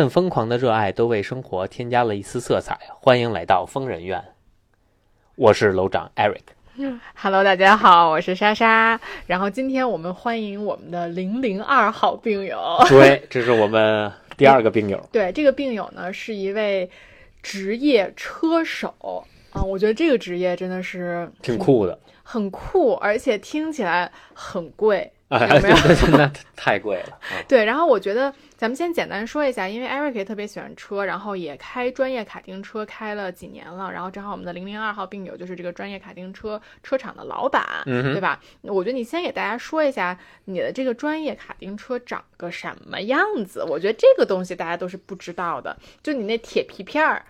份疯狂的热爱都为生活添加了一丝色彩。欢迎来到疯人院，我是楼长 Eric。Hello，大家好，我是莎莎。然后今天我们欢迎我们的零零二号病友。对，这是我们第二个病友。对，这个病友呢是一位职业车手啊，我觉得这个职业真的是挺酷的，很酷，而且听起来很贵。哎，有没有 那那太贵了啊！对，然后我觉得咱们先简单说一下，因为 Eric 也特别喜欢车，然后也开专业卡丁车开了几年了，然后正好我们的零零二号病友就是这个专业卡丁车车厂的老板，嗯对吧？我觉得你先给大家说一下你的这个专业卡丁车长个什么样子，我觉得这个东西大家都是不知道的，就你那铁皮片儿。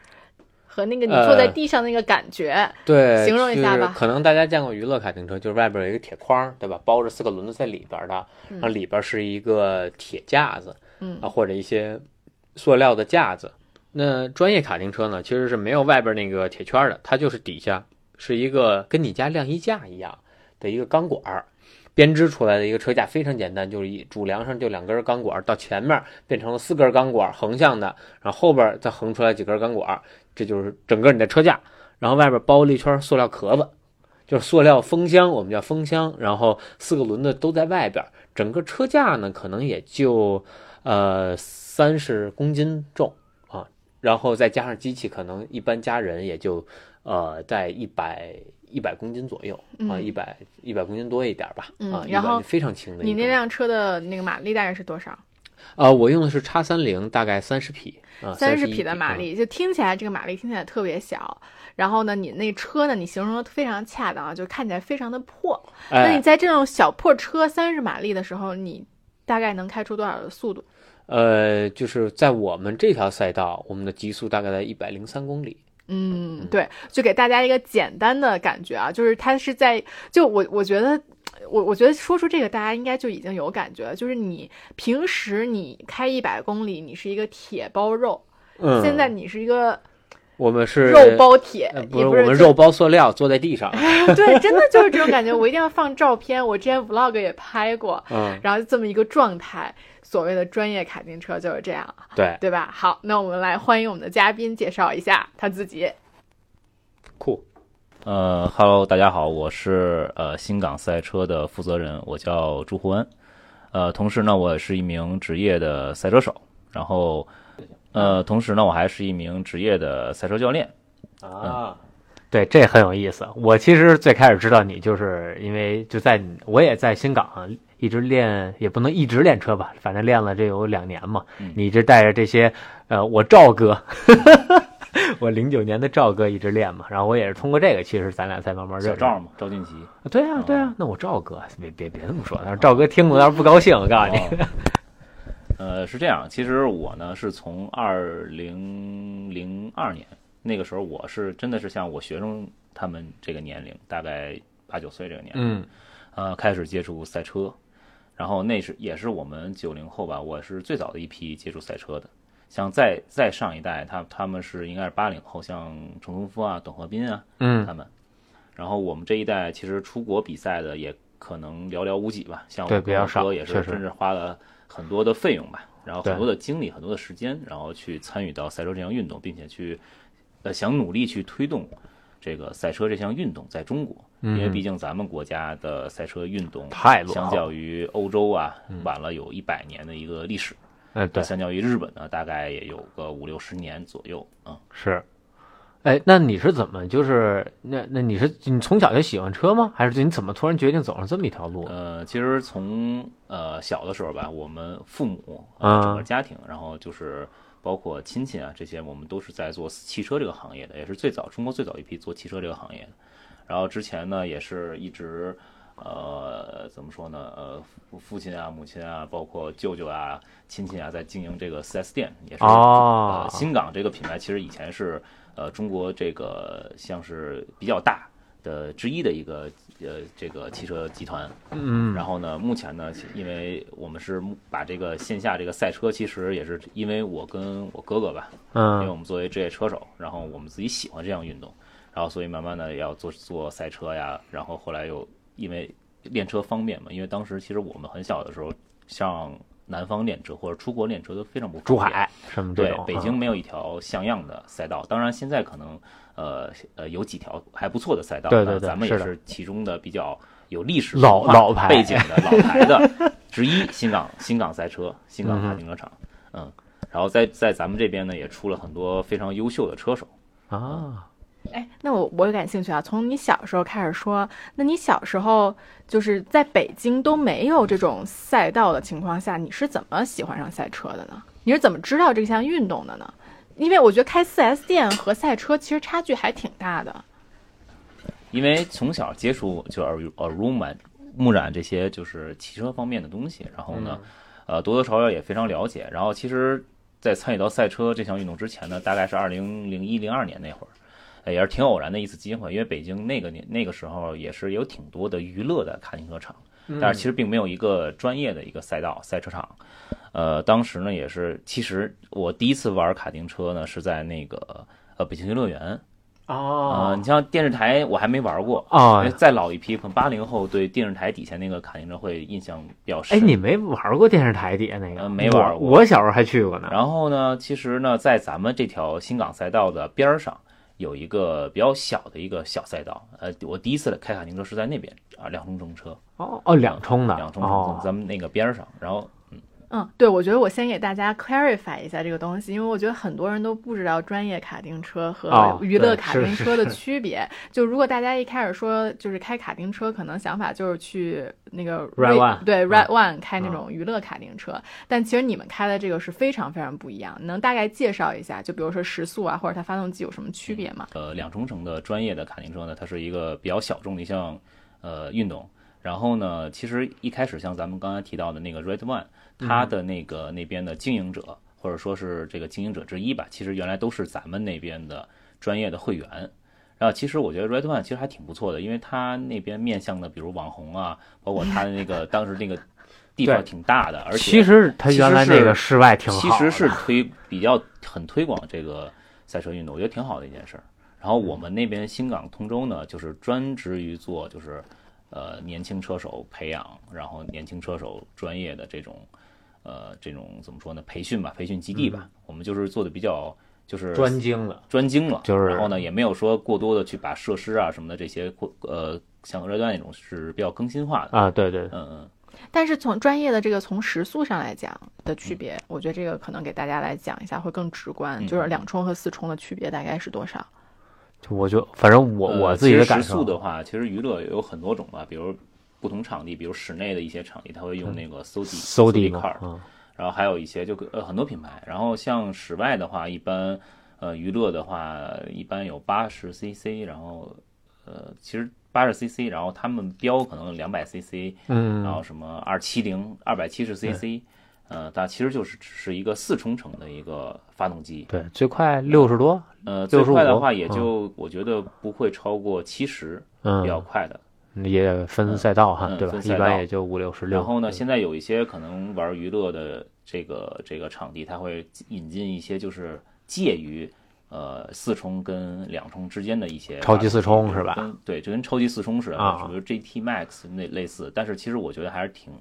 和那个你坐在地上那个感觉，对，形容一下吧可能大家见过娱乐卡丁车，就是外边有一个铁框，对吧？包着四个轮子在里边的，然后里边是一个铁架子，嗯啊，或者一些塑料的架子。那专业卡丁车呢，其实是没有外边那个铁圈的，它就是底下是一个跟你家晾衣架一样的一个钢管儿。编织出来的一个车架非常简单，就是一主梁上就两根钢管，到前面变成了四根钢管横向的，然后后边再横出来几根钢管，这就是整个你的车架。然后外边包了一圈塑料壳子，就是塑料风箱，我们叫风箱。然后四个轮子都在外边，整个车架呢可能也就呃三十公斤重啊，然后再加上机器，可能一般加人也就呃在一百一百公斤左右啊，嗯一百一百公斤多一点吧嗯啊，然后非常轻的。你那辆车的那个马力大概是多少？啊，我用的是叉三零，大概三十匹啊，三十匹的马嗯力，就听起来这个马力听起来特别小。然后呢，你那车呢，你形容的非常恰当啊，就看起来非常的破。那你哎，在这种小破车三十马力的时候，你大概能开出多少的速度？呃，就是在我们这条赛道，我们的极速大概在一百零三公里。嗯，对，就给大家一个简单的感觉啊，就是它是在，就我我觉得，我我觉得说出这个，大家应该就已经有感觉了，就是你平时你开一百公里，你是一个铁包肉，嗯，现在你是一个我们是肉包铁，呃，不是我们肉包塑料坐在地上，对，真的就是这种感觉。我一定要放照片，我之前 vlog 也拍过，嗯，然后这么一个状态，所谓的专业卡丁车就是这样，对，对吧？好，那我们来欢迎我们的嘉宾介绍一下他自己。酷，呃哈喽，大家好，我是呃新港赛车的负责人，我叫朱胡恩。呃，同时呢，我是一名职业的赛车手，然后呃，同时呢，我还是一名职业的赛车教练。啊，对，这很有意思。我其实最开始知道你，就是因为就在你我也在新港一直练，也不能一直练车吧，反正练了这有两年嘛。嗯你一直带着这些，呃，我赵哥，我零九年的赵哥一直练嘛，然后我也是通过这个，其实咱俩才慢慢认识。小赵嘛，赵俊奇。对啊，对啊，那我赵哥，别别别这么说，赵哥听了要是不高兴，我告诉你。哦呃，是这样，其实我呢是从二零零二年那个时候，我是真的是像我学生他们这个年龄，大概八九岁这个年龄，嗯呃，开始接触赛车，然后那是也是我们九零后吧，我是最早的一批接触赛车的。像再再上一代，他他们是应该是八零后，像陈功夫啊、董和斌啊嗯他们。然后我们这一代其实出国比赛的也可能寥寥无几吧，像我跟我哥也是确实真是花了很多的费用吧，然后很多的精力、很多的时间，然后去参与到赛车这项运动，并且去呃想努力去推动这个赛车这项运动在中国，因为嗯毕竟咱们国家的赛车运动太相较于欧洲啊晚了有一百年的一个历史，嗯，对，相较于日本呢，大概也有个五六十年左右啊。是。哎，那你是怎么就是那那你是你从小就喜欢车吗？还是你怎么突然决定走上这么一条路？呃，其实从呃小的时候吧，我们父母啊呃整个家庭，然后就是包括亲戚啊这些，我们都是在做汽车这个行业的，也是最早中国最早一批做汽车这个行业的。然后之前呢，也是一直呃怎么说呢？呃，父父亲啊、母亲啊，包括舅舅啊、亲戚啊，在经营这个 4S 店，也是、哦呃新港这个品牌，其实以前是呃中国这个像是比较大的之一的一个呃这个汽车集团。嗯，然后呢，目前呢，因为我们是把这个线下这个赛车，其实也是因为我跟我哥哥吧，嗯因为我嗯们作为职业车手，然后我们自己喜欢这项运动，然后所以慢慢的要做做赛车呀，然后后来又因为练车方便嘛，因为当时其实我们很小的时候像南方练车或者出国练车都非常不珠。海什么这对种，，北京没有一条像样的赛道，当然现在可能呃呃有几条还不错的赛道，对对对咱们也是其中的比较有历史老老牌。背景的老牌的。之一，新港新港赛车，新港卡丁车场，嗯，然后在在咱们这边呢也出了很多非常优秀的车手，啊，哎，那我我有感兴趣啊。从你小时候开始说，那你小时候就是在北京都没有这种赛道的情况下，你是怎么喜欢上赛车的呢？你是怎么知道这项运动的呢？因为我觉得开 4S 店和赛车其实差距还挺大的。因为从小接触就耳濡耳濡满目染这些就是汽车方面的东西，然后呢，呃，多多少少也非常了解。然后其实，在参与到赛车这项运动之前呢，大概是二零零一零二年那会儿，呃也是挺偶然的一次机会，因为北京那个年那个时候也是有挺多的娱乐的卡丁车场，但是其实并没有一个专业的一个赛道赛车场。呃，当时呢也是，其实我第一次玩卡丁车呢是在那个呃北京游乐园。呃，哦你像电视台我还没玩过，哦因为，再老一批，可能八零后对电视台底下那个卡丁车会印象比较深。哎，你没玩过电视台底下那个？呃没玩过我我小时候还去过呢。然后呢，其实呢，在咱们这条新港赛道的边儿上，有一个比较小的一个小赛道。呃，我第一次开卡丁车是在那边啊，两冲冲车，哦哦，两冲的，两冲正车，哦，咱们那个边上。然后嗯，对，我觉得我先给大家 clarify 一下这个东西，因为我觉得很多人都不知道专业卡丁车和哦娱乐卡丁车的区别。就如果大家一开始说就是开卡丁车，可能想法就是去那个 Red One 对嗯 Red One 开那嗯种娱乐卡丁车，但其实你们开的这个是非常非常不一样。能大概介绍一下，就比如说时速啊，或者它发动机有什么区别吗？呃，两冲程的专业的卡丁车呢，它是一个比较小众的一项呃运动。然后呢，其实一开始像咱们刚才提到的那个 Red One，它的那个那边的经营者，或者说是这个经营者之一吧，其实原来都是咱们那边的专业的会员。然后其实我觉得 Red One 其实还挺不错的，因为它那边面向的，比如网红啊，包括它的那个当时那个地方挺大的，而且其实它原来那个室外挺好的，其实是推比较很推广这个赛车运动，我觉得挺好的一件事儿。然后我们那边新港通州呢，就是专职于做就是呃年轻车手培养，然后年轻车手专业的这种呃这种怎么说呢培训吧，培训基地吧，我们就是做的比较就是嗯专精了，专精了，就是然后呢也没有说过多的去把设施啊什么的这些过呃像热端那种是比较更新化的，啊，对对，嗯嗯。但是从专业的这个从时速上来讲的区别，我觉得这个可能给大家来讲一下会更直观，嗯。就是两冲和四冲的区别大概是多少？就我就反正我呃我自己的感受的。话，其实娱乐有很多种吧，比如不同场地，比如室内的一些场地，它会用那个 SODI，SODI SODI 嘛 car，，嗯。然后还有一些就呃很多品牌，然后像室外的话，一般呃娱乐的话，一般有八十 CC，然后呃其实八十 CC，然后他们标可能两百 CC，嗯，然后什么二七零、二百七十 CC，呃，它其实就是只是一个四冲程的一个发动机，对，最快六十多，呃，最快的话也嗯就我觉得不会超过七十，嗯比，较快的。也分赛道哈，嗯对吧？一般也就五六十六。然后呢，现在有一些可能玩娱乐的这个这个场地，它会引进一些就是介于呃四冲跟两冲之间的一些超级四冲是吧跟对，就跟超级四冲似的，啊比如 GT Max 那类似。但是其实我觉得还是挺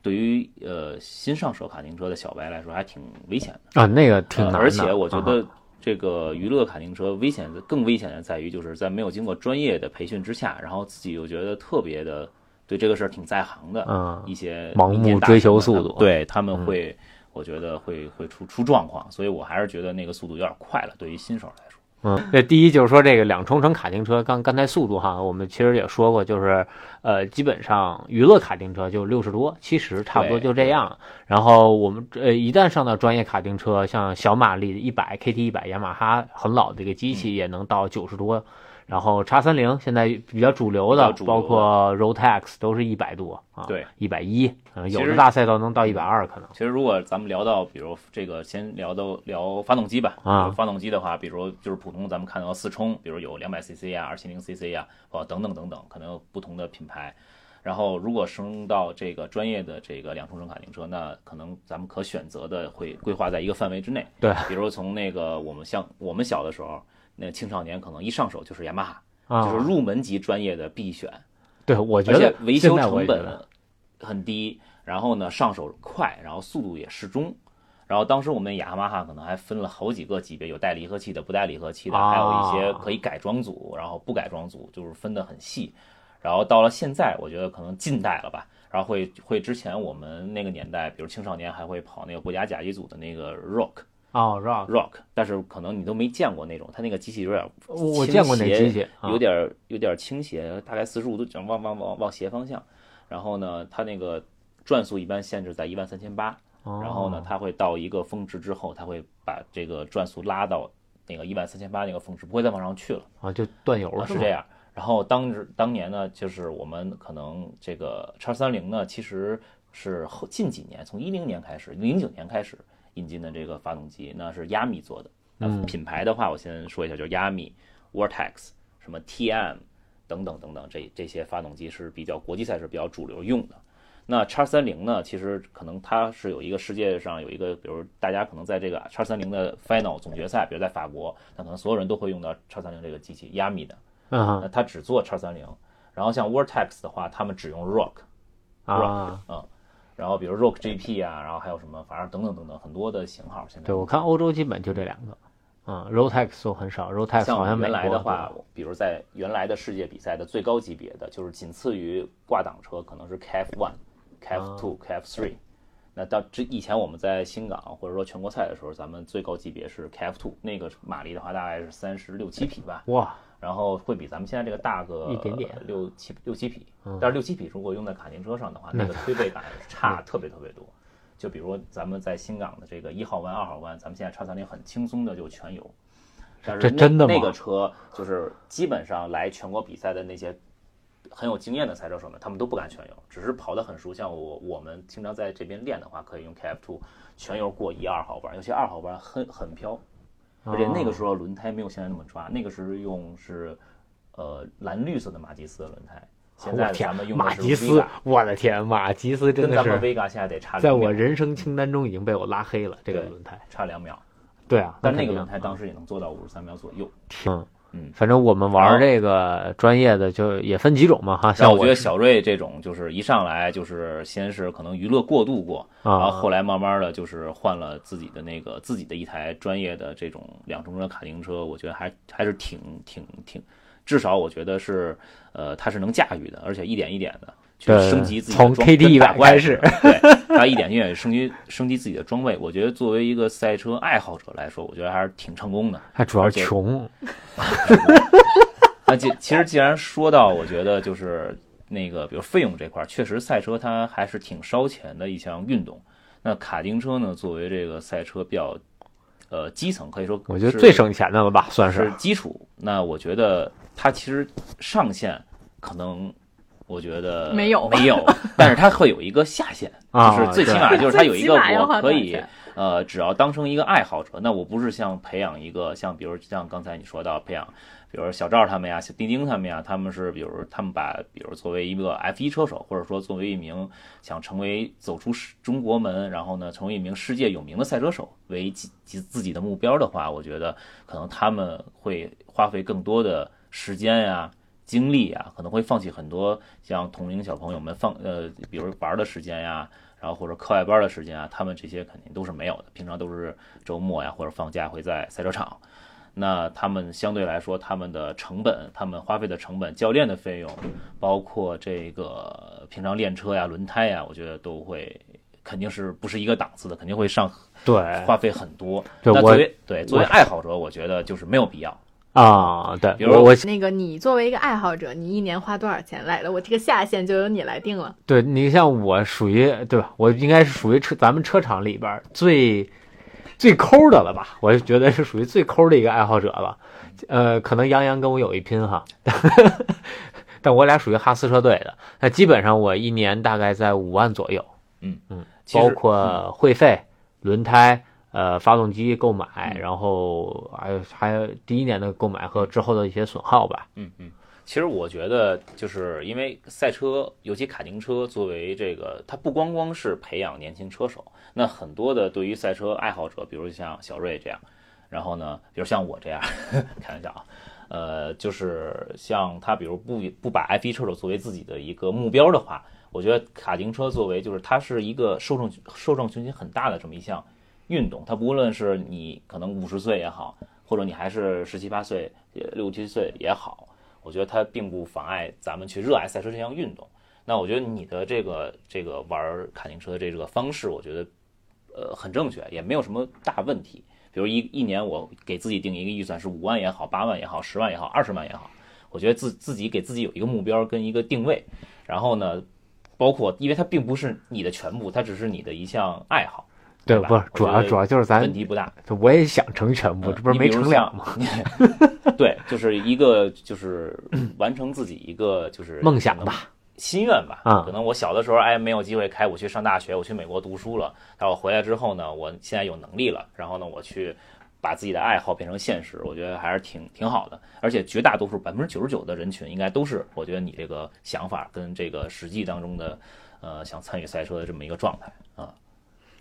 对于呃新上手卡丁车的小白来说还挺危险的。啊，那个挺难而且我觉啊得这个娱乐卡丁车危险的更危险的在于，就是在没有经过专业的培训之下，然后自己又觉得特别的对这个事儿挺在行的嗯一些盲目追求速度对他们嗯会，我觉得会会出出状况，所以我还是觉得那个速度有点快了，对于新手来说。嗯，这第一就是说这个两冲程卡丁车，刚刚才速度哈，我们其实也说过，就是呃，基本上娱乐卡丁车就六十多、七十，差不多就这样。然后我们呃一旦上到专业卡丁车，像小马力一百 KT 一百，雅马哈很老的一个机嗯器也能到九十多。然后叉三零现在比较主流的，包括 Rotax 都是一百多啊，对，一百一，嗯，有的大赛道能到一百二可能。其实如果咱们聊到，比如这个先聊到聊发动机吧，啊发动机的话，比如就是普通咱们看到四冲，比如有两百 CC 啊、二七零 CC 啊，哦等等等等，可能有不同的品牌。然后如果升到这个专业的这个两冲程卡丁车，那可能咱们可选择的会规划在一个范围之内。对，比如从那个我们像我们小的时候，那青少年可能一上手就是雅马哈，啊，就是入门级专业的必选。对，我觉得维修成本很低，然后呢上手快，然后速度也适中。然后当时我们雅马哈可能还分了好几个级别，有带离合器的、不带离合器的，还有一些可以改装组，然后不改装组，就是分得很细。然后到了现在，我觉得可能近代了吧，然后会会之前我们那个年代，比如青少年还会跑那个国家甲级组的那个 Rock 哦，rock，Rock，但是可能你都没见过那种，它那个机器有点我我见过那倾斜机器，啊有点有点倾斜，大概四十五度角往往往往斜方向。然后呢，它那个转速一般限制在一万三千八，哦然后呢，它会到一个峰值之后，它会把这个转速拉到那个一万三千八那个峰值，不会再往上去了。啊，就断油了，是这？样。然后当时当年呢，就是我们可能这个叉三零呢，其实是后近几年，从一零年开始，零九年开始引进的这个发动机，那是亚米做的。那嗯品牌的话，我先说一下，就是亚米、Vortex、什么 TM 等等等等，这这些发动机是比较国际赛事比较主流用的。那叉三零呢，其实可能它是有一个世界上有一个，比如大家可能在这个叉三零的 final 总决赛，比如在法国，那可能所有人都会用到叉三零这个机器，亚米的。嗯哼那它只做叉三零，然后像 Vortex 的话，他们只用 Rock，啊，然后比如 Rock GP 啊，然后还有什么，反正等等等等很多的型号。现在对我看欧洲基本就这两个，嗯，Rotex 都很少，Rotex 好像美像原来的话，比如在原来的世界比赛的最高级别的，就是仅次于挂档车，可能是 KF One、KF Two、KF Three。那到之以前我们在新港或者说全国赛的时候，咱们最高级别是 KF Two，那个马力的话大概是三十六七匹吧。哇，然后会比咱们现在这个大个一点点六七六七匹嗯，但是六七匹如果用在卡丁车上的话，那个推背感 差特别特别多。就比如咱们在新港的这个一号弯、二号弯，咱们现在叉三零很轻松的就全油。但是真的吗那个车就是基本上来全国比赛的那些很有经验的赛车手们，他们都不敢全油，只是跑得很熟。像我我们经常在这边练的话，可以用 KF two 全油过一二号弯，尤其二号弯很很飘，而且那个时候轮胎没有现在那么抓，那个时候用是呃蓝绿色的马吉斯的轮胎，现在咱们，用马吉斯我的天，马吉斯真的跟咱们是 Vega 现在得差在我人生清单中已经被我拉黑了，这个轮胎。差两秒，对啊，但那个轮胎当时也能做到五十三秒左右。嗯嗯。反正我们玩这个专业的就也分几种嘛哈，像我觉得小瑞这种，就是一上来就是先是可能娱乐过度过，然后啊，后来慢慢的就是换了自己的那个自己的一台专业的这种两冲程卡丁车，我觉得还还是挺挺挺，至少我觉得是呃他是能驾驭的，而且一点一点的去升级自己的从装 KT 跟打100怪开似的对，他一点一点升级升级自己的装备，我觉得作为一个赛车爱好者来说，我觉得还是挺成功的。他主要而且穷，那既其实既然说到，我觉得就是那个，比如费用这块儿，确实赛车它还是挺烧钱的一项运动。那卡丁车呢，作为这个赛车比较呃基层，可以说我觉得最省钱的了吧，算是基础。那我觉得它其实上限可能。我觉得没有没有，但是它会有一个下限，啊就是最起码就是它有一个我可以呃，只要当成一个爱好者，那我不是像培养一个像比如像刚才你说到培养，比如小赵他们呀、小丁丁他们呀，他们是比如他们把比如作为一个 F 一车手，或者说作为一名想成为走出中国门，然后呢成为一名世界有名的赛车手为自己自己的目标的话，我觉得可能他们会花费更多的时间呀。精力啊，可能会放弃很多像同龄小朋友们放呃，比如玩的时间呀，然后或者课外班的时间啊，他们这些肯定都是没有的。平常都是周末呀或者放假会在赛车场，那他们相对来说他们的成本，他们花费的成本、教练的费用，包括这个平常练车呀、轮胎呀，我觉得都会肯定是不是一个档次的，肯定会上对花费很多。那作为对作为爱好者，我觉得就是没有必要。啊，对比如我我那个你作为一个爱好者，你一年花多少钱来的？我这个下限就由你来定了。对你像我属于对吧？我应该是属于车咱们车厂里边儿最最抠的了吧？我觉得是属于最抠的一个爱好者了。呃，可能杨洋跟我有一拼哈，但我俩属于哈斯车队的。那基本上我一年大概在五万左右，嗯嗯，包括会费、轮胎。呃，发动机购买，嗯然后还有还有第一年的购买和之后的一些损耗吧。嗯嗯，其实我觉得，就是因为赛车，尤其卡丁车，作为这个，它不光光是培养年轻车手，那很多的对于赛车爱好者，比如像小瑞这样，然后呢，比如像我这样，开玩笑啊，呃，就是像他，比如不不把 F 1车手作为自己的一个目标的话，我觉得卡丁车作为就是它是一个受众受众群体很大的这么一项运动，它不论是你可能五十岁也好，或者你还是十七八岁、六七岁也好，我觉得它并不妨碍咱们去热爱赛车这项运动。那我觉得你的这个这个玩卡丁车的这个方式，我觉得呃很正确，也没有什么大问题。比如一一年我给自己定一个预算是五万也好，八万也好，十万也好，二十万也好，我觉得自自己给自己有一个目标跟一个定位，然后呢，包括因为它并不是你的全部，它只是你的一项爱好，对，吧不是主要主要就是咱问题不大。我也想成全部，嗯这不是没成了吗？吗？对，就是一个就是完成自己一个就是梦想吧，心愿吧。啊可能我小的时候哎没有机会开，我去上大学，我去美国读书了。但我回来之后呢，我现在有能力了，然后呢，我去把自己的爱好变成现实，我觉得还是挺挺好的。而且绝大多数百分之九十九的人群应该都是，我觉得你这个想法跟这个实际当中的呃想参与赛车的这么一个状态啊。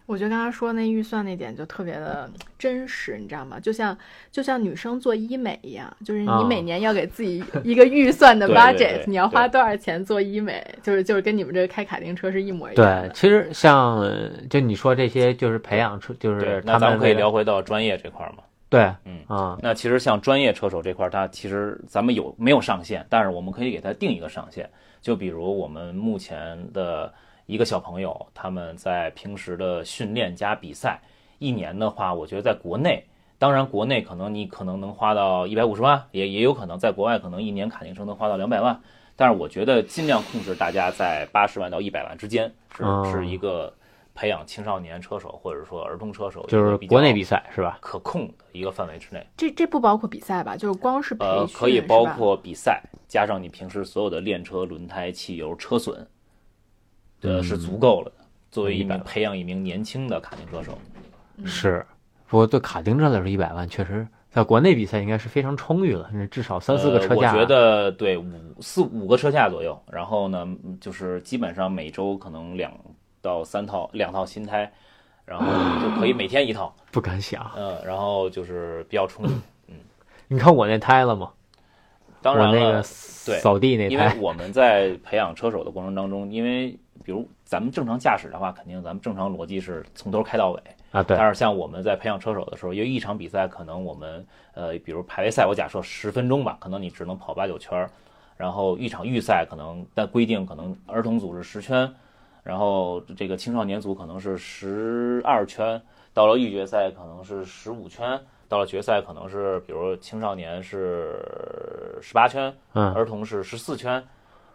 我觉得刚刚说那预算那点就特别的真实，你知道吗？就像就像女生做医美一样，就是你啊每年要给自己一个预算的 对对 budget，对你要花多少钱做医美，就是就是跟你们这个开卡丁车是一模一样对。，其实像呃就你说这些，就是培养出，就是，那咱们可以聊回到专业这块儿嘛。对，嗯啊，那其实像专业车手这块儿，它其实咱们有没有上限？但是我们可以给它定一个上限。就比如我们目前的一个小朋友，他们在平时的训练加比赛，一年的话，我觉得在国内，当然国内可能你可能能花到一百五十万，也也有可能在国外可能一年卡丁车能花到两百万。但是我觉得尽量控制大家在八十万到一百万之间，是哦是一个培养青少年车手或者说儿童车手就是国内比赛是吧？可控的一个范围之内。这这不包括比赛吧？就是光是呃，可以包括比赛，加上你平时所有的练车、轮胎、汽油、车损，呃，是足够了的。作为一名培养一名年轻的卡丁车手，嗯是，不过对卡丁车来说，一百万确实在国内比赛应该是非常充裕了，那至少三四个车架。呃我觉得对五四五个车架左右，然后呢，嗯就是基本上每周可能两到三套两套新胎，然后就可以每天一套，不敢想。呃，然后就是比较充裕。嗯 你看我那胎了吗？当然了，那个对扫地那因为胎，我们在培养车手的过程当中，因为比如咱们正常驾驶的话，肯定咱们正常逻辑是从头开到尾。啊，对，但是像我们在培养车手的时候，因为一场比赛可能我们呃，比如排位赛，我假设十分钟吧，可能你只能跑八九圈儿，然后一场预赛可能但规定可能儿童组是十圈，然后这个青少年组可能是十二圈，到了预决赛可能是十五圈，到了决赛可能是比如青少年是十八圈，嗯，儿童是十四圈，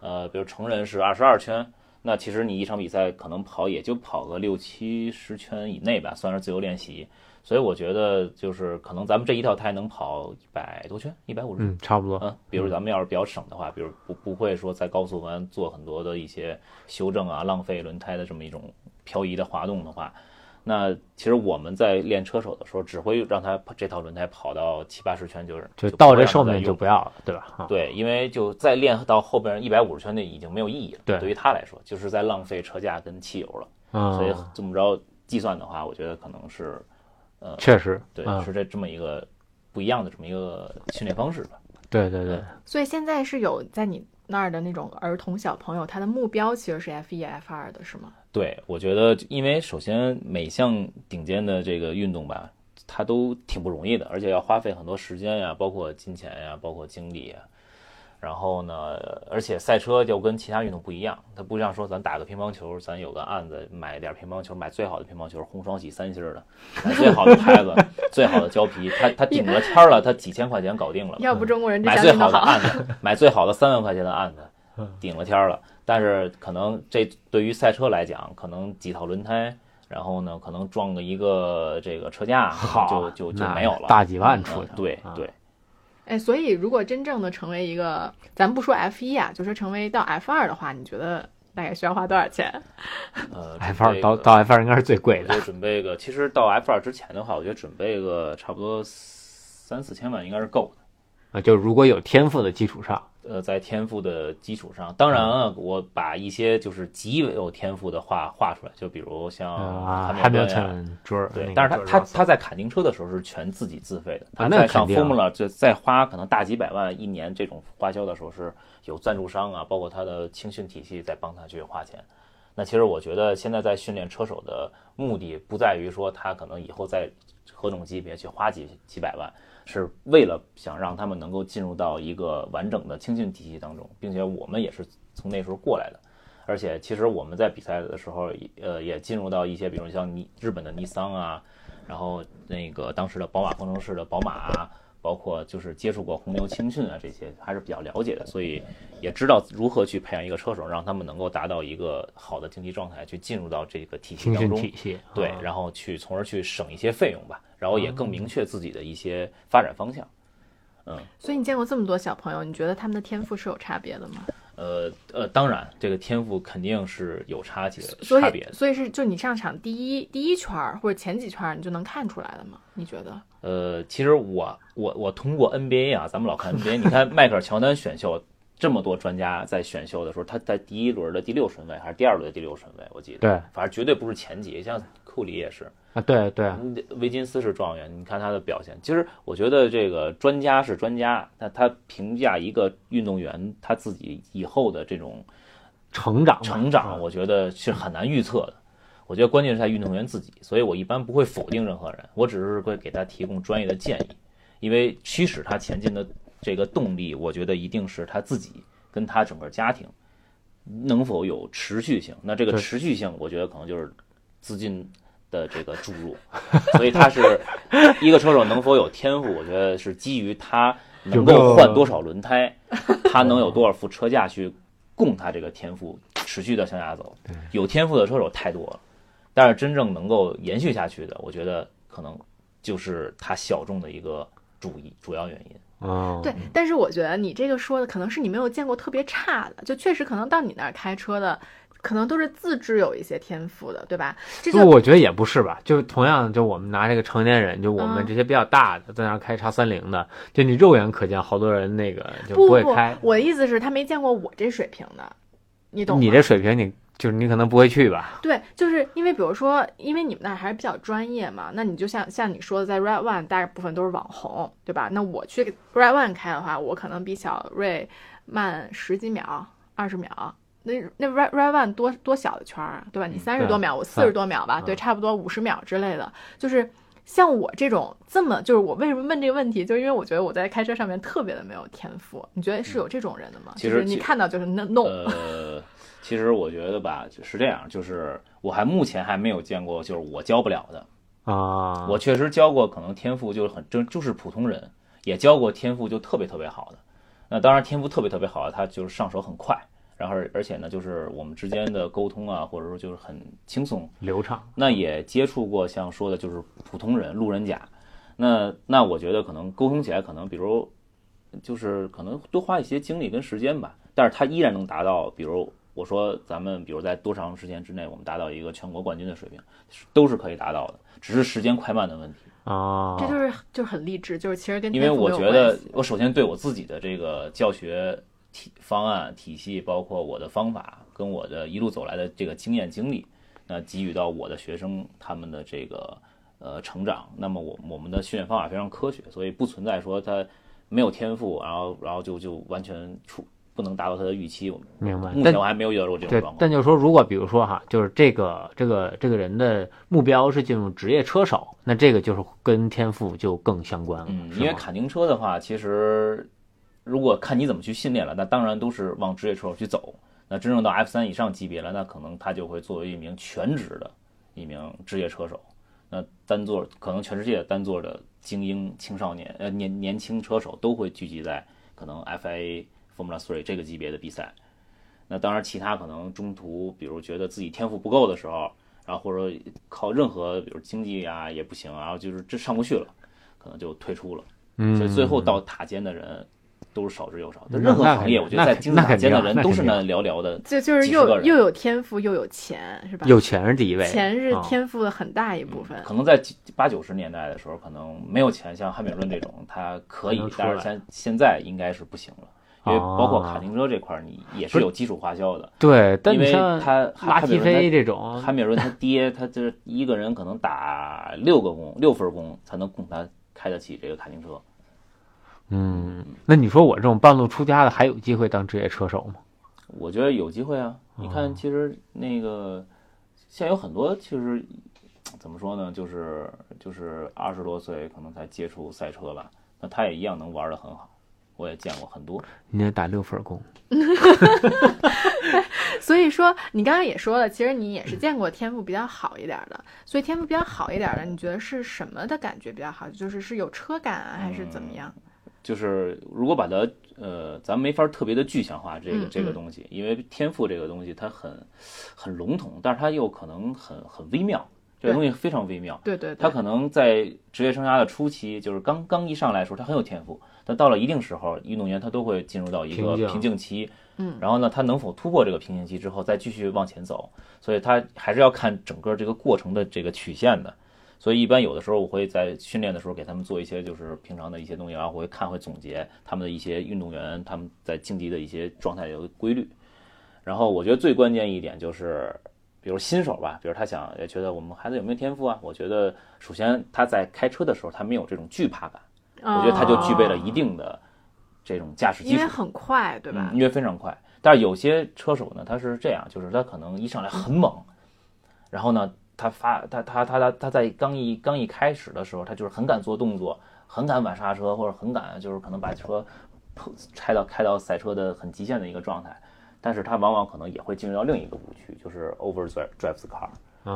呃，比如成人是二十二圈。那其实你一场比赛可能跑也就跑个六七十圈以内吧，算是自由练习。所以我觉得就是可能咱们这一套胎能跑一百多圈，一百五十。嗯，差不多。嗯，比如咱们要是比较省的话，比如不不会说在高速弯做很多的一些修正啊，浪费轮胎的这么一种漂移的滑动的话，那其实我们在练车手的时候，只会让他这套轮胎跑到七八十圈就是就到这寿命就不要了，对吧？啊，对，因为就再练到后边一百五十圈，那已经没有意义了。对对于他来说，就是在浪费车架跟汽油了。嗯，所以这么着计算的话，我觉得可能是，呃，确实，对，嗯是这这么一个不一样的这么一个训练方式吧。对对对，所以现在是有在你那儿的那种儿童小朋友，他的目标其实是 F 一 F 二的，是吗？对，我觉得，因为首先每项顶尖的这个运动吧，它都挺不容易的，而且要花费很多时间呀，包括金钱呀，包括精力呀。然后呢，而且赛车就跟其他运动不一样，它不像说咱打个乒乓球，咱有个案子买点乒乓球，买最好的乒乓球，红双喜三星儿的，买最好的拍子，最好的胶皮，它它顶了天儿了，它几千块钱搞定了。要不中国人买最好。的案子，买最好的三万块钱的案子，顶了天儿了。但是可能这对于赛车来讲，可能几套轮胎，然后呢，可能撞个一个这个车架，好，就就就没有了。大几万出嗯去。啊对对，哎，所以如果真正的成为一个，咱不说 F 一啊，就说成为到 F 二的话，你觉得大概需要花多少钱？呃 F 二到到 F 二应该是最贵的我觉得，准备个，其实到 F 二之前的话，我觉得准备个差不多三四千万应该是够的。啊，就如果有天赋的基础上，呃，在天赋的基础上，当然了，我把一些就是极为有天赋的画画出来，就比如像对那，个但是他他他在卡丁车的时候是全自己自费的，他啊那在上肯定 Formula 就在花可能大几百万一年这种花销的时候是有赞助商啊，包括他的青训体系在帮他去花钱。那其实我觉得现在在训练车手的目的不在于说他可能以后在何种级别去花几几百万，是为了想让他们能够进入到一个完整的青训体系当中，并且我们也是从那时候过来的。而且其实我们在比赛的时候，呃，也进入到一些，比如像尼日本的尼桑啊，然后那个当时的宝马工程师的宝马啊，包括就是接触过红牛青训啊这些，还是比较了解的，所以也知道如何去培养一个车手，让他们能够达到一个好的竞技状态，去进入到这个体系当中。体系，对，啊然后去从而去省一些费用吧，然后也更明确自己的一些发展方向。嗯所以你见过这么多小朋友，你觉得他们的天赋是有差别的吗？呃呃，当然，这个天赋肯定是有差距所以差别的。所以是就你上场第一第一圈儿或者前几圈儿，你就能看出来了吗？你觉得？呃，其实我我我通过 NBA 啊，咱们老看 NBA，你看迈克尔乔丹选秀这么多专家在选秀的时候，他在第一轮的第六顺位还是第二轮的第六顺位，我记得，对。反正绝对不是前几，像库里也是，啊，对对，嗯维金斯是状元，你看他的表现。其实我觉得这个专家是专家，那他评价一个运动员他自己以后的这种成长成长，我觉得是很难预测的。我觉得关键是在运动员自己，所以我一般不会否定任何人，我只是会给他提供专业的建议，因为驱使他前进的这个动力，我觉得一定是他自己跟他整个家庭能否有持续性。那这个持续性，我觉得可能就是资金的这个注入，所以他是 一个车手能否有天赋，我觉得是基于他能够换多少轮胎，他能有多少副车架去供他这个天赋持续的向下走。有天赋的车手太多了，但是真正能够延续下去的，我觉得可能就是他小众的一个主意主要原因。嗯，对，但是我觉得你这个说的可能是你没有见过特别差的，就确实可能到你那儿开车的，可能都是自制有一些天赋的，对吧？这不，就我觉得也不是吧。就同样，就我们拿这个成年人，就我们嗯这些比较大的，在那儿开叉三零的，就你肉眼可见，好多人那个就不不会开。我的意思是，他没见过我这水平的，你懂吗？你这水平你，就是你可能不会去吧？对，就是因为比如说，因为你们那儿还是比较专业嘛，那你就像像你说的，在 Red One 大部分都是网红，对吧？那我去 Red One 开的话，我可能比小瑞慢十几秒、二十秒。那那 Red Red One 多多小的圈儿啊，对吧？你三十多秒，我四十多秒吧，嗯对，差不多五十秒之类的。就是像我这种这么，就是我为什么问这个问题，就是因为我觉得我在开车上面特别的没有天赋。你觉得是有这种人的吗？其实其就是你看到就是那弄，呃，其实我觉得吧，是这样，就是我还目前还没有见过，就是我教不了的。啊，我确实教过，可能天赋就是很真，就是普通人，也教过天赋就特别特别好的。那当然，天赋特别特别好的，他就是上手很快，然后而且呢，就是我们之间的沟通啊，或者说就是很轻松。流畅。那也接触过像说的就是普通人、路人甲，那那我觉得可能沟通起来可能比如就是可能多花一些精力跟时间吧，但是他依然能达到，比如我说咱们比如在多长时间之内我们达到一个全国冠军的水平，都是可以达到的，只是时间快慢的问题。啊，这就是就是很励志，就是其实跟因为我觉得我首先对我自己的这个教学体方案体系，包括我的方法跟我的一路走来的这个经验经历，那给予到我的学生他们的这个呃成长，那么我我们的训练方法非常科学，所以不存在说他没有天赋，然后然后就就完全出不能达到他的预期。我明白。目前我还没有遇到过这种状，况。但就是说，如果比如说哈，就是这个这个这个人的目标是进入职业车手，那这个就是跟天赋就更相关了，嗯，因为卡丁车的话，其实如果看你怎么去训练了，那当然都是往职业车手去走。那真正到 F 三以上级别了，那可能他就会作为一名全职的一名职业车手。那单座可能全世界单座的精英青少年呃年年轻车手都会聚集在可能 FIA Formula Three 这个级别的比赛。那当然，其他可能中途比如觉得自己天赋不够的时候，然后或者说靠任何比如经济啊也不行，然后就是这上不去了，可能就退出了。嗯，所以最后到塔尖的人都是少之又少。那任何行业，我觉得在金字塔尖的人都是那寥寥的。就就是又又有天赋又有钱，是吧？有钱是第一位，钱是啊天赋的很大一部分。可能在八九十年代的时候，可能没有钱，像汉密尔顿这种他可以但是现现在应该是不行了，因为包括啊卡丁车这块儿，你也是是有基础花销的，对，但因为他拉提飞这种汉密尔顿他爹，他就是一个人可能打六个工，六份工才能供他开得起这个卡丁车。嗯，那你说我这种半路出家的还有机会当职业车手吗？我觉得有机会啊！你看，其实那个现在有很多，其实怎么说呢，就是就是二十多岁可能才接触赛车吧，那他也一样能玩得很好。我也见过很多，你也打六份工，所以说，你刚刚也说了，其实你也是见过天赋比较好一点的。所以天赋比较好一点的，你觉得是什么的感觉比较好？就是是有车感啊，还是怎么样？就是如果把它呃，咱没法特别的具象化这个这个东西，因为天赋这个东西它很很笼统，但是它又可能很很微妙，这个东西非常微妙。对对对，他可能在职业生涯的初期，就是刚刚一上来的时候，他很有天赋，但到了一定时候，运动员他都会进入到一个瓶颈瓶颈期。嗯然后呢，他能否突破这个瓶颈期之后，再继续往前走？所以他还是要看整个这个过程的这个曲线的。所以一般有的时候我会在训练的时候给他们做一些就是平常的一些东西，然后我会看会总结他们的一些运动员他们在竞技的一些状态的规律。然后我觉得最关键一点就是，比如新手吧，比如他想也觉得我们孩子有没有天赋啊？我觉得首先他在开车的时候他没有这种惧怕感，我觉得他就具备了一定的这种驾驶基础，因为很快，对吧嗯？因为非常快。但是有些车手呢，他是这样，就是他可能一上来很猛，然后呢，他发他他他他他在刚一刚一开始的时候，他就是很敢做动作，很敢晚刹车，或者很敢就是可能把车砰拆到开到赛车的很极限的一个状态。但是他往往可能也会进入到另一个误区，就是 over drive drive the car，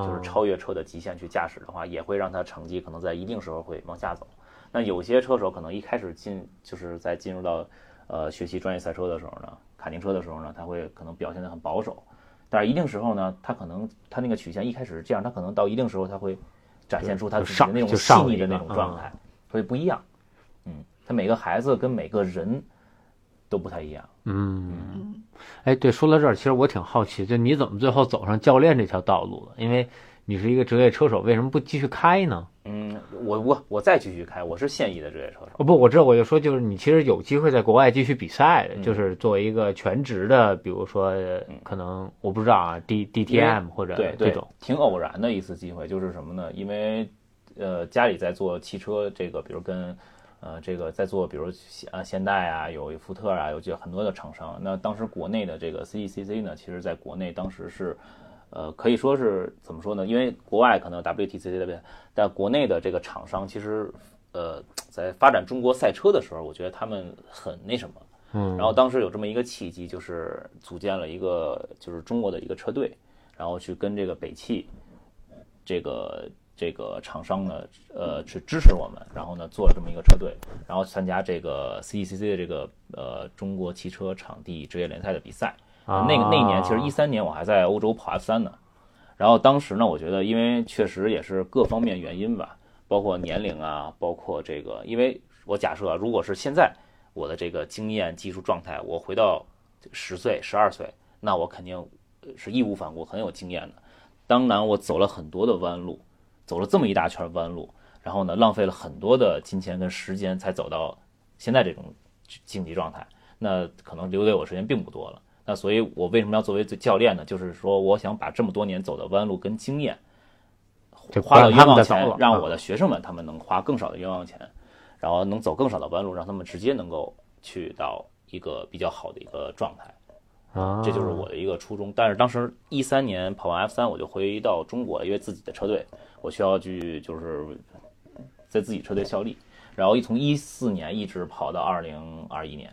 就是啊超越车的极限去驾驶的话，也会让他成绩可能在一定时候会往下走。那有些车手可能一开始进就是在进入到呃学习专业赛车的时候呢，卡丁车的时候呢，他会可能表现得很保守，但是一定时候呢，他可能他那个曲线一开始是这样，他可能到一定时候他会展现出他就自己的那种细腻的那种状态，所以不一样。嗯，他每个孩子跟每个人都不太一样。嗯，哎，对，说到这儿，其实我挺好奇，就你怎么最后走上教练这条道路的？因为你是一个职业车手，为什么不继续开呢？嗯，我我我再继续开，我是现役的职业车手。哦，不，我知道，我就说，就是你其实有机会在国外继续比赛的，嗯就是作为一个全职的，比如说，呃可能我不知道啊，D D T M 或者对对这种，，挺偶然的一次机会，就是什么呢？因为呃家里在做汽车，这个比如跟呃这个在做，比如啊现代啊，有福特啊，有这很多的厂商。那当时国内的这个 CECC 呢，其实在国内当时是。呃，可以说是怎么说呢？因为国外可能 WTCC 的边，但国内的这个厂商其实，呃，在发展中国赛车的时候，我觉得他们很那什么，嗯，然后当时有这么一个契机，就是组建了一个就是中国的一个车队，然后去跟这个北汽这个这个厂商呢，呃，去支持我们，然后呢做了这么一个车队，然后参加这个 CECC 的这个呃中国汽车场地职业联赛的比赛。啊那个那一年其实一三年我还在欧洲跑 F 三呢，然后当时呢，我觉得因为确实也是各方面原因吧，包括年龄啊，包括这个，因为我假设啊如果是现在我的这个经验、技术状态，我回到十岁、十二岁，那我肯定是义无反顾、很有经验的。当然，我走了很多的弯路，走了这么一大圈弯路，然后呢，浪费了很多的金钱跟时间，才走到现在这种竞技状态。那可能留给我时间并不多了。那所以，我为什么要作为教练呢？就是说，我想把这么多年走的弯路跟经验就花到冤枉钱让我的学生们他们能花更少的冤枉钱，然后能走更少的弯路，让他们直接能够去到一个比较好的一个状态。啊，这就是我的一个初衷。但是当时一三年跑完 F 三，我就回到中国了，因为自己的车队，我需要去就是在自己车队效力。然后一从一四年一直跑到二零二一年，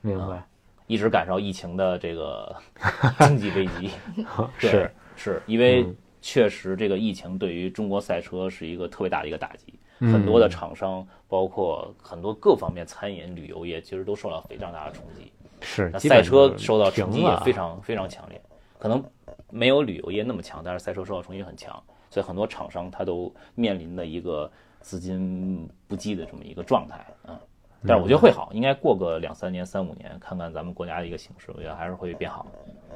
明白，一直赶上疫情的这个 经济危机。是，是因为嗯确实这个疫情对于中国赛车是一个特别大的一个打击，嗯很多的厂商，包括很多各方面餐饮、旅游业，其实都受到非常大的冲击。是，那赛车受到冲击也非常非常强烈，可能没有旅游业那么强，但是赛车受到冲击很强，所以很多厂商他都面临的一个资金不济的这么一个状态啊。但是我觉得会好，应该过个两三年、三五年，看看咱们国家的一个形势，我觉得还是会变好。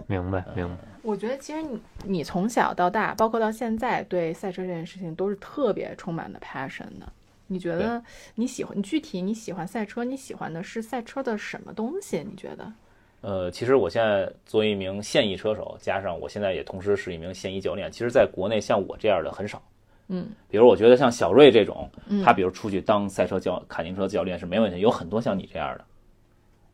明白明白，我觉得其实你你从小到大，包括到现在，对赛车这件事情都是特别充满的 passion 的。你觉得你喜欢？你具体你喜欢赛车？你喜欢的是赛车的什么东西？你觉得？呃，其实我现在作为一名现役车手，加上我现在也同时是一名现役教练，其实在国内像我这样的很少。嗯，比如我觉得像小瑞这种，嗯。他比如出去当赛车教卡丁车教练是没问题，有很多像你这样的，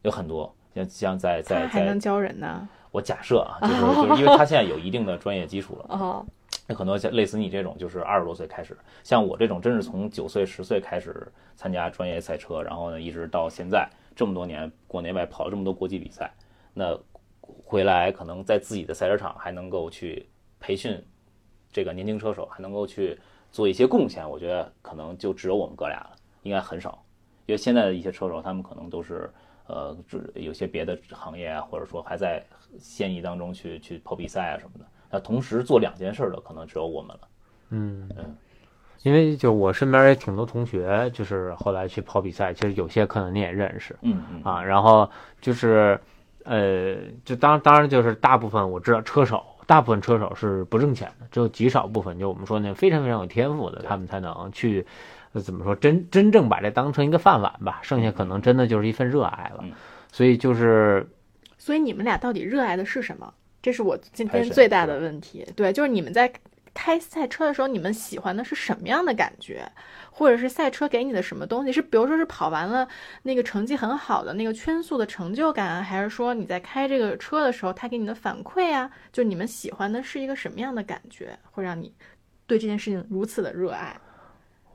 有很多像像在在在，还能教人呢？我假设啊，就是就是因为他现在有一定的专业基础了，哦，有很多像类似你这种，就是二十多岁开始，像我这种，真是从九岁、十岁开始参加专业赛车，然后呢，一直到现在这么多年，国内外跑了这么多国际比赛，那回来可能在自己的赛车场还能够去培训这个年轻车手，还能够去做一些贡献，我觉得可能就只有我们哥俩了，应该很少，因为现在的一些车手，他们可能都是呃，只有些别的行业啊，或者说还在现役当中去去跑比赛啊什么的。那同时做两件事的，可能只有我们了。嗯嗯，因为就我身边也挺多同学，就是后来去跑比赛，其实有些可能你也认识嗯嗯啊。然后就是呃，就当当然就是大部分我知道车手，大部分车手是不挣钱的，只有极少部分就我们说那非常非常有天赋的，他们才能去。呃怎么说？真真正把这当成一个饭碗吧，剩下可能真的就是一份热爱了。嗯所以就是所以你们俩到底热爱的是什么？这是我今天最大的问题。对，就是你们在开赛车的时候，你们喜欢的是什么样的感觉，或者是赛车给你的什么东西？是比如说是跑完了那个成绩很好的那个圈速的成就感，还是说你在开这个车的时候，它给你的反馈啊？就你们喜欢的是一个什么样的感觉，会让你对这件事情如此的热爱？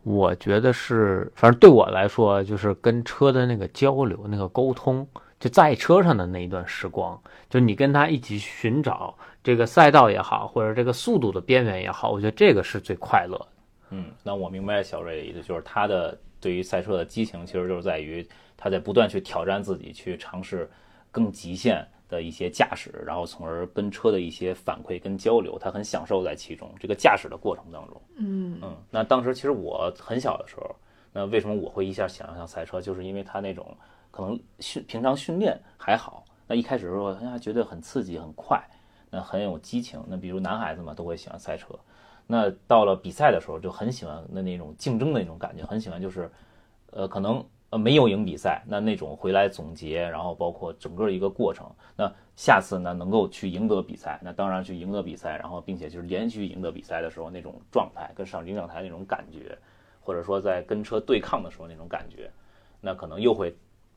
我觉得是，反正对我来说，就是跟车的那个交流、那个沟通，就在车上的那一段时光，就你跟他一起寻找这个赛道也好，或者这个速度的边缘也好，我觉得这个是最快乐的。嗯，那我明白小瑞的意思，就是他的对于赛车的激情，其实就是在于他在不断去挑战自己，去尝试更极限的一些驾驶，然后从而跟车的一些反馈跟交流，他很享受在其中这个驾驶的过程当中。嗯嗯，那当时其实我很小的时候，那为什么我会一下想象赛车，就是因为他那种可能训平常训练还好，那一开始的时候大家觉得很刺激很快，那很有激情。那比如男孩子嘛都会喜欢赛车，那到了比赛的时候就很喜欢那那种竞争的那种感觉，很喜欢就是，呃，可能呃没有赢比赛，那那种回来总结，然后包括整个一个过程，那下次呢能够去赢得比赛，那当然去赢得比赛，然后并且就是连续赢得比赛的时候那种状态，跟上领奖台那种感觉，或者说在跟车对抗的时候那种感觉，那可能又会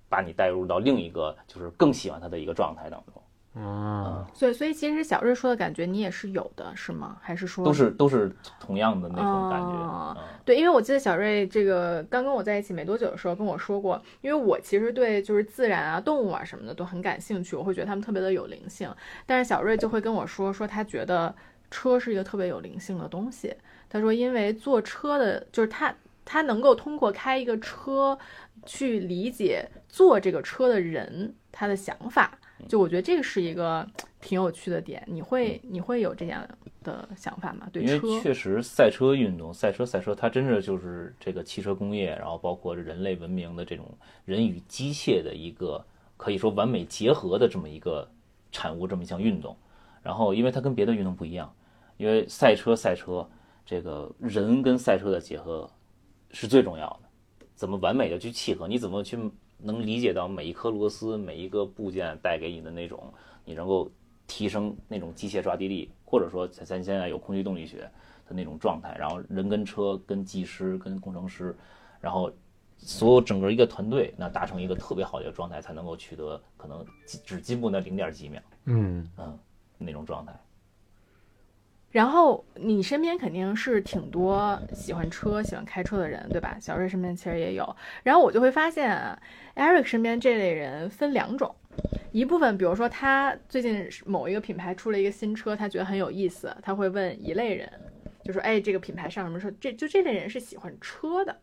把你带入到另一个就是更喜欢他的一个状态当中。嗯，所以所以其实小瑞说的感觉你也是有的，是吗？还是说都是都是同样的那种感觉。啊嗯对，因为我记得小瑞这个刚跟我在一起没多久的时候跟我说过，因为我其实对就是自然啊、动物啊什么的都很感兴趣，我会觉得它们特别的有灵性。但是小瑞就会跟我说，说他觉得车是一个特别有灵性的东西。他说，因为坐车的，就是他他能够通过开一个车去理解坐这个车的人他的想法。就我觉得这个是一个挺有趣的点，你会你会有这样的想法吗？对因为，确实赛车运动、赛车、赛车，它真的就是这个汽车工业，然后包括人类文明的这种人与机械的一个可以说完美结合的这么一个产物，这么一项运动。然后，因为它跟别的运动不一样，因为赛车、赛车这个人跟赛车的结合是最重要的，怎么完美的去契合？你怎么去能理解到每一颗螺丝、每一个部件带给你的那种，你能够提升那种机械抓地力，或者说咱咱现在有空气动力学的那种状态，然后人跟车、跟技师、跟工程师，然后所有整个一个团队，那达成一个特别好的一个状态，才能够取得可能只只进步那零点几秒，嗯，嗯，那种状态。然后你身边肯定是挺多喜欢车、喜欢开车的人，对吧？小瑞身边其实也有。然后我就会发现，Eric 身边这类人分两种，一部分比如说他最近某一个品牌出了一个新车，他觉得很有意思，他会问一类人，就说：“哎，这个品牌上什么车？”这就这类人是喜欢车的。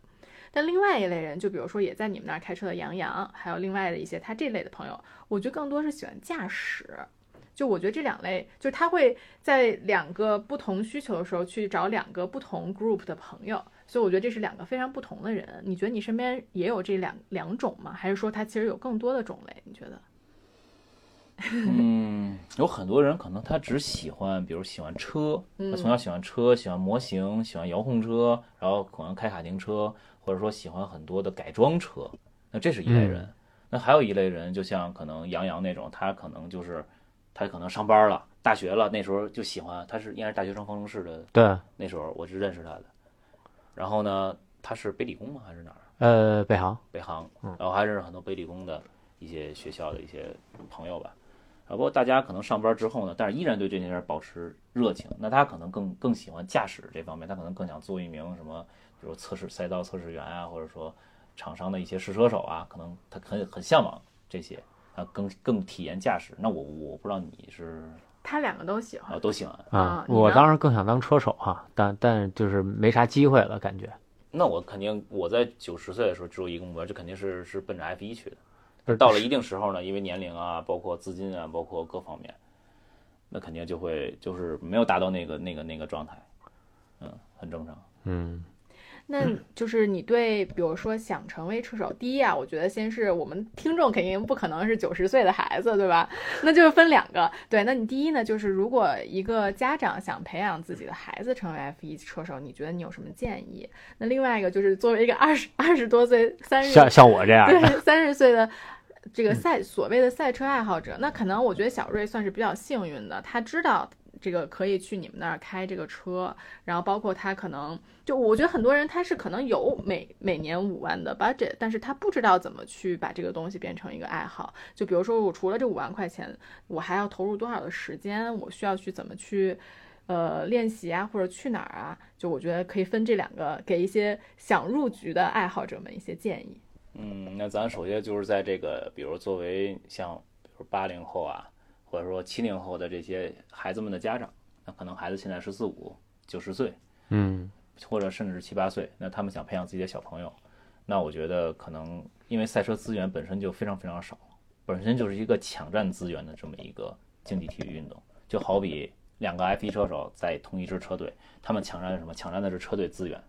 但另外一类人，就比如说也在你们那儿开车的杨洋，还有另外的一些他这类的朋友，我觉得更多是喜欢驾驶。就我觉得这两类，就是他会在两个不同需求的时候去找两个不同 group 的朋友，所以我觉得这是两个非常不同的人。你觉得你身边也有这两两种吗？还是说他其实有更多的种类？你觉得嗯，有很多人可能他只喜欢，比如喜欢车，他从小喜欢车，喜欢模型，喜欢遥控车，然后可能开卡丁车，或者说喜欢很多的改装车，那这是一类人。那还有一类人，就像可能杨洋那种，他可能就是他可能上班了，大学了，那时候就喜欢，他是应该是大学生方程式的，对，那时候我是认识他的。然后呢，他是北理工吗？还是哪儿？呃，北航，北航，然后还认识很多北理工的一些学校的一些朋友吧。啊，不过大家可能上班之后呢，但是依然对这件事保持热情。那他可能更更喜欢驾驶这方面，他可能更想做一名什么，比如测试赛道测试员啊，或者说厂商的一些试车手啊，可能他很很向往这些，啊，更更体验驾驶。那我我不知道你是他两个都喜欢啊，都喜欢。啊我当时更想当车手哈，但但就是没啥机会了，感觉。那我肯定我在九十岁的时候只有一个目标，就肯定是是奔着 F 一去的。但是到了一定时候呢，因为年龄啊，包括资金啊，包括各方面，那肯定就会就是没有达到那个那个那个状态，嗯，很正常。嗯，那就是你对，比如说想成为车手，第一啊，我觉得先是我们听众肯定不可能是九十岁的孩子，对吧？那就是分两个。对，那你第一呢，就是如果一个家长想培养自己的孩子成为 F 一车手，你觉得你有什么建议？那另外一个就是作为一个二十二十多岁、三十像像我这样，对三十岁的这个赛所谓的赛车爱好者，那可能我觉得小瑞算是比较幸运的，他知道这个可以去你们那儿开这个车，然后包括他可能就我觉得很多人他是可能有每每年五万的 budget，但是他不知道怎么去把这个东西变成一个爱好。就比如说我除了这五万块钱，我还要投入多少的时间，我需要去怎么去。呃，练习啊，或者去哪儿啊？就我觉得可以分这两个，给一些想入局的爱好者们一些建议。嗯，那咱首先就是在这个，比如作为像比如八零后啊，或者说七零后的这些孩子们的家长，那可能孩子现在十四五、九十岁，嗯或者甚至是七八岁，那他们想培养自己的小朋友，那我觉得可能因为赛车资源本身就非常非常少，本身就是一个抢占资源的这么一个竞技体育运动，就好比两个 F1 车手在同一支车队，他们抢占什么？抢占的是车队资源。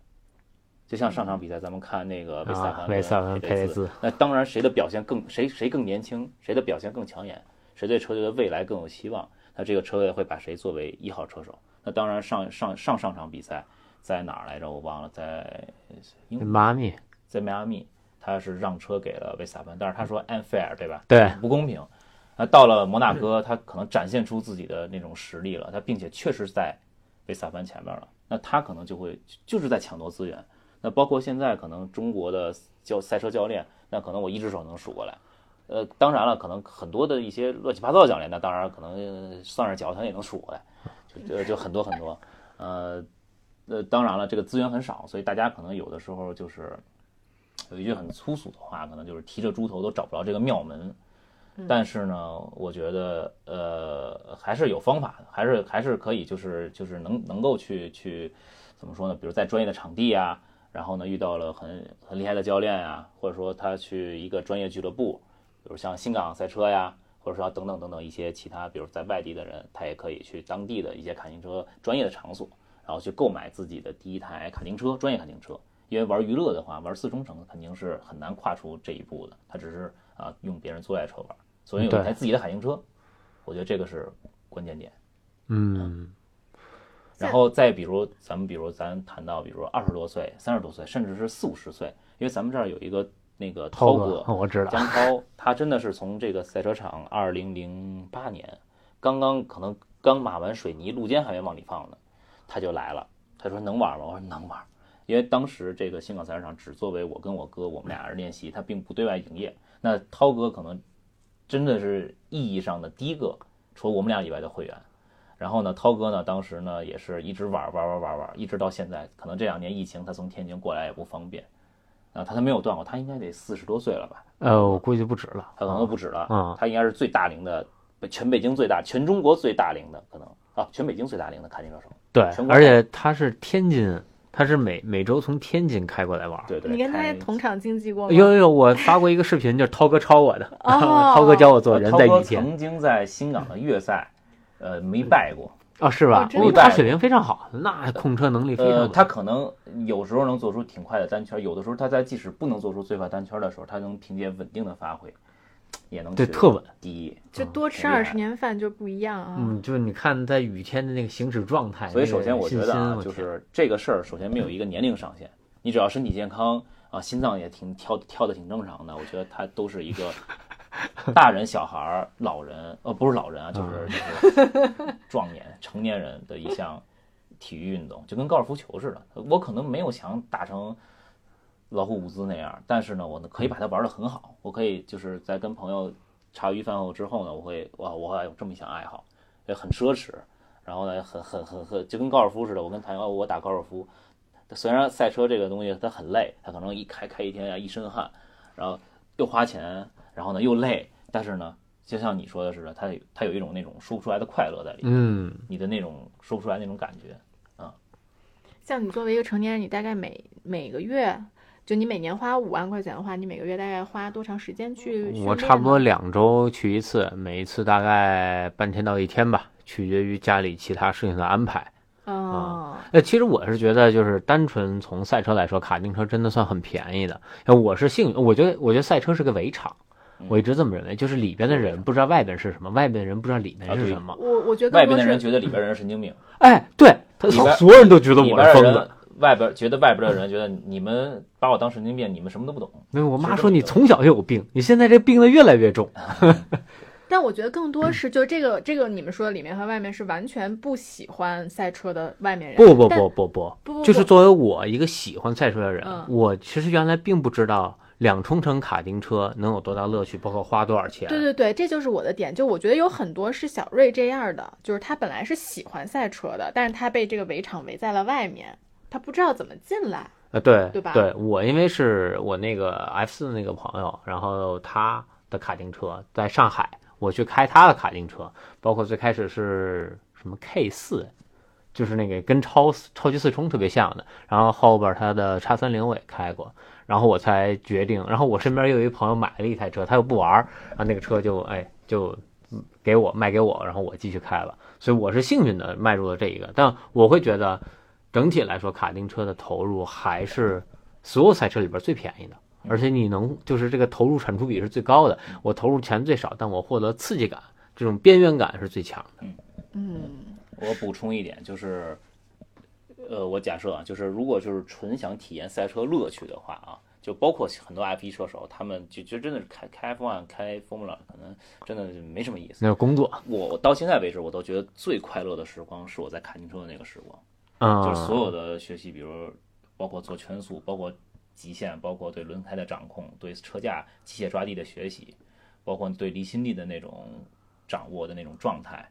就像上场比赛，咱们看那个维斯塔啊潘、维斯塔潘佩佩雷兹，那当然谁的表现更谁谁更年轻，谁的表现更抢眼，谁对车队的未来更有希望，那这个车队会把谁作为一号车手？那当然上上上上场比赛在哪儿来着？我忘了，在英国妈咪，在迈阿密，他是让车给了维斯塔潘，但是他说 unfair 对吧？对，不公平。那到了摩纳哥，他可能展现出自己的那种实力了，他并且确实在维斯塔潘前面了，那他可能就会就是在抢夺资源。那包括现在可能中国的教赛车教练，那可能我一只手能数过来。呃，当然了，可能很多的一些乱七八糟的教练，那当然可能呃算是脚他也能数过来，就就就很多很多。呃呃，当然了，这个资源很少，所以大家可能有的时候就是有一句很粗俗的话，可能就是提着猪头都找不着这个庙门。但是呢，我觉得呃还是有方法的，还是还是可以，就是就是能能够去去怎么说呢？比如在专业的场地啊，然后呢遇到了很很厉害的教练啊，或者说他去一个专业俱乐部，比如像新港赛车呀，或者说等等等等一些其他，比如在外地的人，他也可以去当地的一些卡丁车专业的场所，然后去购买自己的第一台卡丁车，专业卡丁车。因为玩娱乐的话，玩四冲程肯定是很难跨出这一步的，他只是啊用别人租来车玩，所以有一台自己的卡丁车，我觉得这个是关键点。嗯然后再比如咱们比如咱谈到比如二十多岁、三十多岁，甚至是四五十岁，因为咱们这儿有一个那个涛哥，我知道，江涛，他真的是从这个赛车场二零零八年刚刚可能刚码完水泥，路肩还没往里放呢，他就来了。他说能玩吗？我说能玩，因为当时这个新港赛车场只作为我跟我哥我们俩人练习，他并不对外营业。那涛哥可能真的是意义上的第一个除了我们俩以外的会员。然后呢，涛哥呢，当时呢也是一直玩玩玩玩玩，一直到现在。可能这两年疫情，他从天津过来也不方便，啊，他都没有断过，他应该得四十多岁了吧？呃，我估计不止了，他可能都不止了。嗯他应该是最大龄的，全北京最大，全中国最大龄的，可能啊，全北京最大龄的卡丁车手。对而且他是天津，他是每每周从天津开过来玩儿。对对，你跟他开同场竞技过吗？有有有，我发过一个视频，就是涛哥抄我的，哦 涛哥教我做人在以前曾经在新港的粤赛，呃，没败过。哦，是吧他水平非常好，那控车能力非常。他可能有时候能做出挺快的单圈，有的时候他在即使不能做出最快单圈的时候，他能凭借稳定的发挥，也能对特稳。第一。就多吃二十年饭就不一样啊。嗯，就是你看在雨天的那个行驶状态，所以首先我觉得啊，就是这个事儿，首先没有一个年龄上限，你只要身体健康啊，心脏也挺跳跳的挺正常的，我觉得他都是一个 大人、小孩儿、老人，呃，不是老人啊，就是就是壮年、成年人的一项体育运动，就跟高尔夫球似的。我可能没有想打成老虎伍兹那样，但是呢，我呢可以把它玩得很好，我可以就是在跟朋友茶余饭后之后呢，我会哇，我还有这么一项爱好，也很奢侈。然后呢，很很很很就跟高尔夫似的。我跟谭友我打高尔夫，虽然赛车这个东西它很累，它可能一开开一天啊一身汗，然后又花钱，然后呢又累，但是呢，就像你说的似的，它它有一种那种说不出来的快乐在里面，嗯，你的那种说不出来那种感觉。啊像你作为一个成年人，你大概每每个月，就你每年花五万块钱的话，你每个月大概花多长时间去？我差不多两周去一次，每一次大概半天到一天吧，取决于家里其他事情的安排。哦，那，其实我是觉得，就是单纯从赛车来说，卡丁车真的算很便宜的。呃我是幸运，我觉得，我觉得赛车是个围场，我一直这么认为，就是里边的人不知道外边是什么，外边的人不知道里面是什么。我我觉得外边的人觉得里边人是神经病，哎，对，他所有人都觉得我是疯子。外边觉得外边的人觉得你们把我当神经病，你们什么都不懂。没有，我妈说你从小就有病，你现在这病的越来越重。但我觉得更多是，就这个这个你们说的里面和外面是完全不喜欢赛车的外面人。不不不不不，不不就是作为我一个喜欢赛车的人，嗯我其实原来并不知道两冲程卡丁车能有多大乐趣，包括花多少钱。对对对，这就是我的点。就我觉得有很多是小瑞这样的，就是他本来是喜欢赛车的，但是他被这个围场围在了外面，他不知道怎么进来。呃，对对吧对我因为是我那个 F 四的那个朋友，然后他的卡丁车在上海，我去开他的卡丁车，包括最开始是什么 K 四，就是那个跟超超级四冲特别像的，然后后边他的叉三零我也开过，然后我才决定，然后我身边又有一朋友买了一台车，他又不玩儿，然后那个车就哎就嗯给我卖给我，然后我继续开了，所以我是幸运的迈入了这一个，但我会觉得整体来说，卡丁车的投入还是所有赛车里边最便宜的，而且你能就是这个投入产出比是最高的，我投入钱最少，但我获得刺激感，这种边缘感是最强的。嗯，我补充一点，就是，呃，我假设啊，就是如果就是纯想体验赛车乐趣的话啊，就包括很多 F 1车手，他们就就真的是开开 F1、开 Formula，可能真的就没什么意思。那是工作，我我到现在为止，我都觉得最快乐的时光是我在卡丁车的那个时光，嗯，就是所有的学习，比如包括做圈速，包括极限，包括对轮胎的掌控，对车架机械抓地的学习，包括对离心力的那种掌握的那种状态，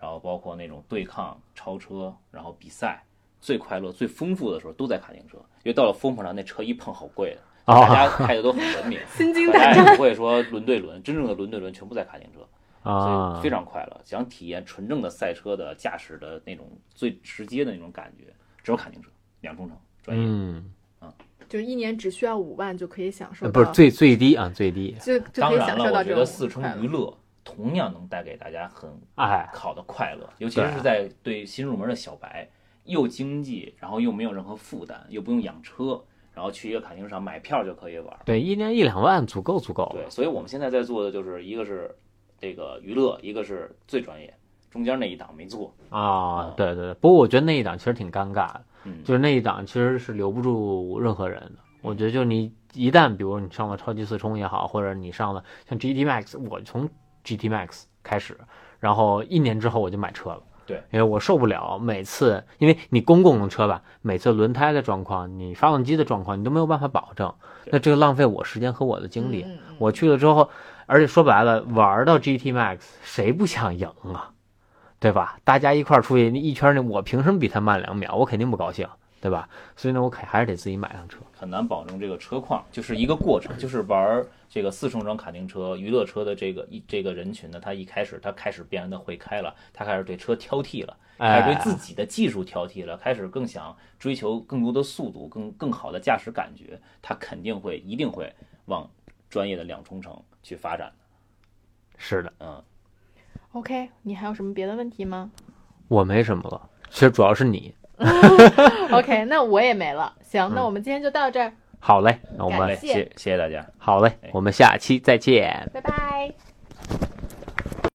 然后包括那种对抗、超车，然后比赛，最快乐、最丰富的时候都在卡丁车，因为到了风口上，那车一碰好贵的，哦大家开的都很文明，心惊大胆战。家也不会说轮对轮，真正的轮对轮全部在卡丁车。所啊以，非常快乐。想体验纯正的赛车的驾驶的那种最直接的那种感觉，只有卡丁车两冲程专业。嗯，就是一年只需要五万就可以享受不是最最低啊，最低，就就可以当然了，我享受到这种觉得四冲娱乐同样能带给大家很哎，好的快乐，尤其是在对新入门的小白，又经济，然后又没有任何负担，又不用养车，然后去一个卡丁车场买票就可以玩。对，一年一两万足够足够了。对，所以我们现在在做的就是一个是这个娱乐，一个是最专业，中间那一档没做。啊，对对对，不过我觉得那一档其实挺尴尬的，嗯，就是那一档其实是留不住任何人的。我觉得就你一旦比如你上了超级四冲也好，或者你上了像 GT Max，我从 GT Max 开始，然后一年之后我就买车了。对，因为我受不了每次，因为你公共的车吧，每次轮胎的状况、你发动机的状况，你都没有办法保证，那这个浪费我时间和我的精力。嗯我去了之后，而且说白了，玩到 GT Max，谁不想赢啊？对吧？大家一块儿出去那一圈儿，那我凭什么比他慢两秒？我肯定不高兴，对吧？所以呢，我肯还是得自己买辆车。很难保证这个车况，就是一个过程，就是玩这个四冲程卡丁车、娱乐车的这个一这个人群呢，他一开始他开始变得会开了，他开始对车挑剔了，开始对哎，自己的技术挑剔了，开始更想追求更多的速度、更更好的驾驶感觉，他肯定会一定会往专业的两冲程去发展的。是的，嗯，OK，你还有什么别的问题吗我没什么了。其实主要是你。OK，那我也没了。行，那嗯我们今天就到这儿，好嘞，那我们谢，谢谢谢大家。好嘞，我们下期再见。拜拜。拜。